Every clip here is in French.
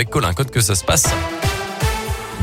avec Colin Code que ça se passe.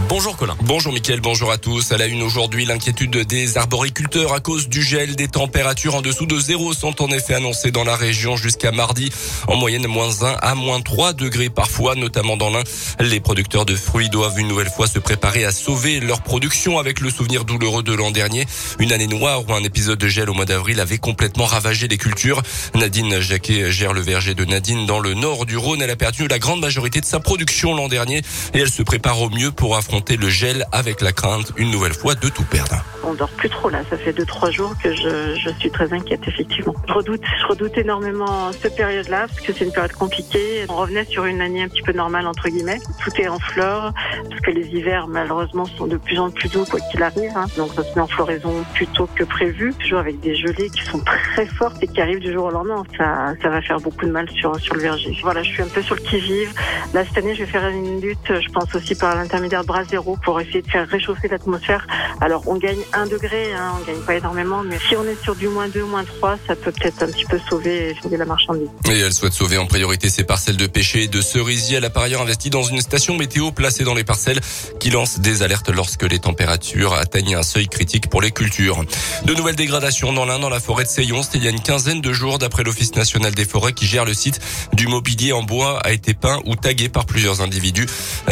Bonjour Colin. Bonjour Mickaël, bonjour à tous. À la une aujourd'hui, l'inquiétude des arboriculteurs à cause du gel. Des températures en dessous de zéro sont en effet annoncées dans la région jusqu'à mardi. En moyenne, moins 1 à moins 3 degrés parfois, notamment dans l'Ain. Les producteurs de fruits doivent une nouvelle fois se préparer à sauver leur production avec le souvenir douloureux de l'an dernier. Une année noire où un épisode de gel au mois d'avril avait complètement ravagé les cultures. Nadine Jacquet gère le verger de Nadine dans le nord du Rhône. Elle a perdu la grande majorité de sa production l'an dernier et elle se prépare au mieux pour affronter le gel avec la crainte une nouvelle fois de tout perdre. On dort plus trop là, ça fait deux trois jours que je, je suis très inquiète effectivement. Je redoute, je redoute énormément cette période-là parce que c'est une période compliquée. On revenait sur une année un petit peu normale entre guillemets. Tout est en fleurs parce que les hivers malheureusement sont de plus en plus doux quoi qu'il arrive. Hein. Donc ça se met en floraison plus tôt que prévu. Toujours avec des gelées qui sont très fortes et qui arrivent du jour au lendemain. Ça, ça va faire beaucoup de mal sur sur le verger. Voilà, je suis un peu sur le qui vive. Là cette année je vais faire une lutte, je pense aussi par l'intermédiaire de bras pour essayer de faire réchauffer l'atmosphère. Alors on gagne un degré, hein, on gagne pas énormément, mais si on est sur du moins 2, moins 3, ça peut peut-être un petit peu sauver, sauver la marchandise. Et elle souhaite sauver en priorité ses parcelles de pêcher et de cerisier. Elle a par ailleurs investi dans une station météo placée dans les parcelles qui lance des alertes lorsque les températures atteignent un seuil critique pour les cultures. De nouvelles dégradations dans l'Inde, dans la forêt de Seyon. C'était il y a une quinzaine de jours d'après l'Office national des forêts qui gère le site. Du mobilier en bois a été peint ou tagué par plusieurs individus.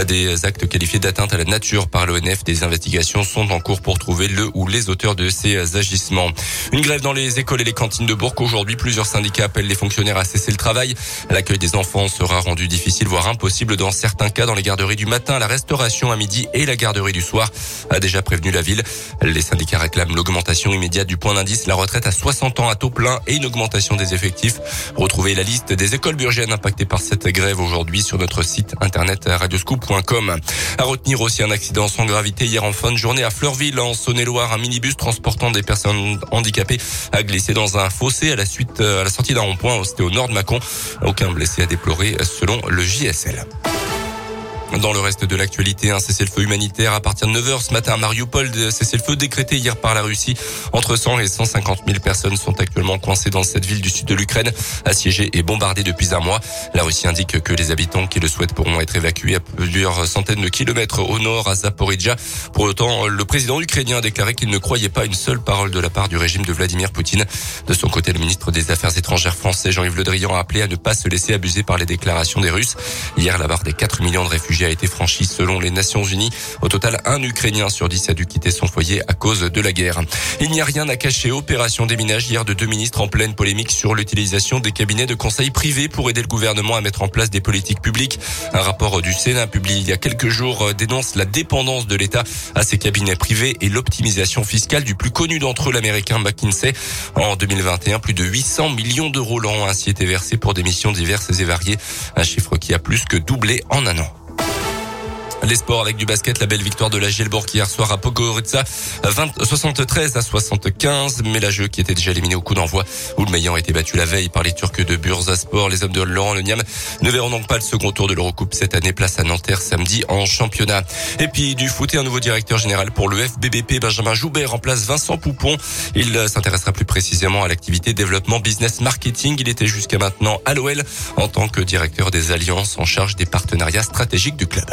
Des actes qualifiés d'atteinte à la nature par l'ONF. Des investigations sont en cours pour trouver le ou les auteurs de ces agissements. Une grève dans les écoles et les cantines de Bourg. Aujourd'hui, plusieurs syndicats appellent les fonctionnaires à cesser le travail. L'accueil des enfants sera rendu difficile, voire impossible dans certains cas dans les garderies du matin, la restauration à midi et la garderie du soir, a déjà prévenu la ville. Les syndicats réclament l'augmentation immédiate du point d'indice, la retraite à 60 ans à taux plein et une augmentation des effectifs. Retrouvez la liste des écoles burgiennes impactées par cette grève aujourd'hui sur notre site internet radioscoop.com. À retenir aussi un accident sans gravité hier en fin de journée à Fleurville, en Saône-et-Loire. Un minibus transportant des personnes handicapées a glissé dans un fossé à la suite, à la sortie d'un rond-point. C'était au nord de Mâcon. Aucun blessé à déplorer selon le JSL. Dans le reste de l'actualité, un cessez-le-feu humanitaire à partir de 9h ce matin à Mariupol, cessez-le-feu décrété hier par la Russie. Entre 100 et 150 000 personnes sont actuellement coincées dans cette ville du sud de l'Ukraine, assiégée et bombardée depuis un mois. La Russie indique que les habitants qui le souhaitent pourront être évacués à plusieurs centaines de kilomètres au nord à Zaporizhia. Pour autant, le président ukrainien a déclaré qu'il ne croyait pas une seule parole de la part du régime de Vladimir Poutine. De son côté, le ministre des Affaires étrangères français Jean-Yves Le Drian a appelé à ne pas se laisser abuser par les déclarations des Russes. Hier, la barre des 4 millions de réfugiés a été franchi selon les Nations Unies. Au total, un Ukrainien sur dix a dû quitter son foyer à cause de la guerre. Il n'y a rien à cacher. Opération déminage hier de deux ministres en pleine polémique sur l'utilisation des cabinets de conseil privés pour aider le gouvernement à mettre en place des politiques publiques. Un rapport du Sénat publié il y a quelques jours dénonce la dépendance de l'État à ces cabinets privés et l'optimisation fiscale du plus connu d'entre eux, l'américain McKinsey. En 2021, plus de 800 millions d'euros l'an ainsi été versés pour des missions diverses et variées. Un chiffre qui a plus que doublé en un an. Les sports avec du basket, la belle victoire de la Gielbourg hier soir à Podgorica, 73 à 75. Mais la jeu qui était déjà éliminé au coup d'envoi, où le meilleur a été battu la veille par les Turcs de Bursaspor. Les hommes de Laurent Leniam ne verront donc pas le second tour de l'Eurocoupe cette année. Place à Nanterre samedi en championnat. Et puis du foot et un nouveau directeur général pour le FBBP, Benjamin Joubert remplace Vincent Poupon. Il s'intéressera plus précisément à l'activité développement business marketing. Il était jusqu'à maintenant à l'OL en tant que directeur des alliances en charge des partenariats stratégiques du club.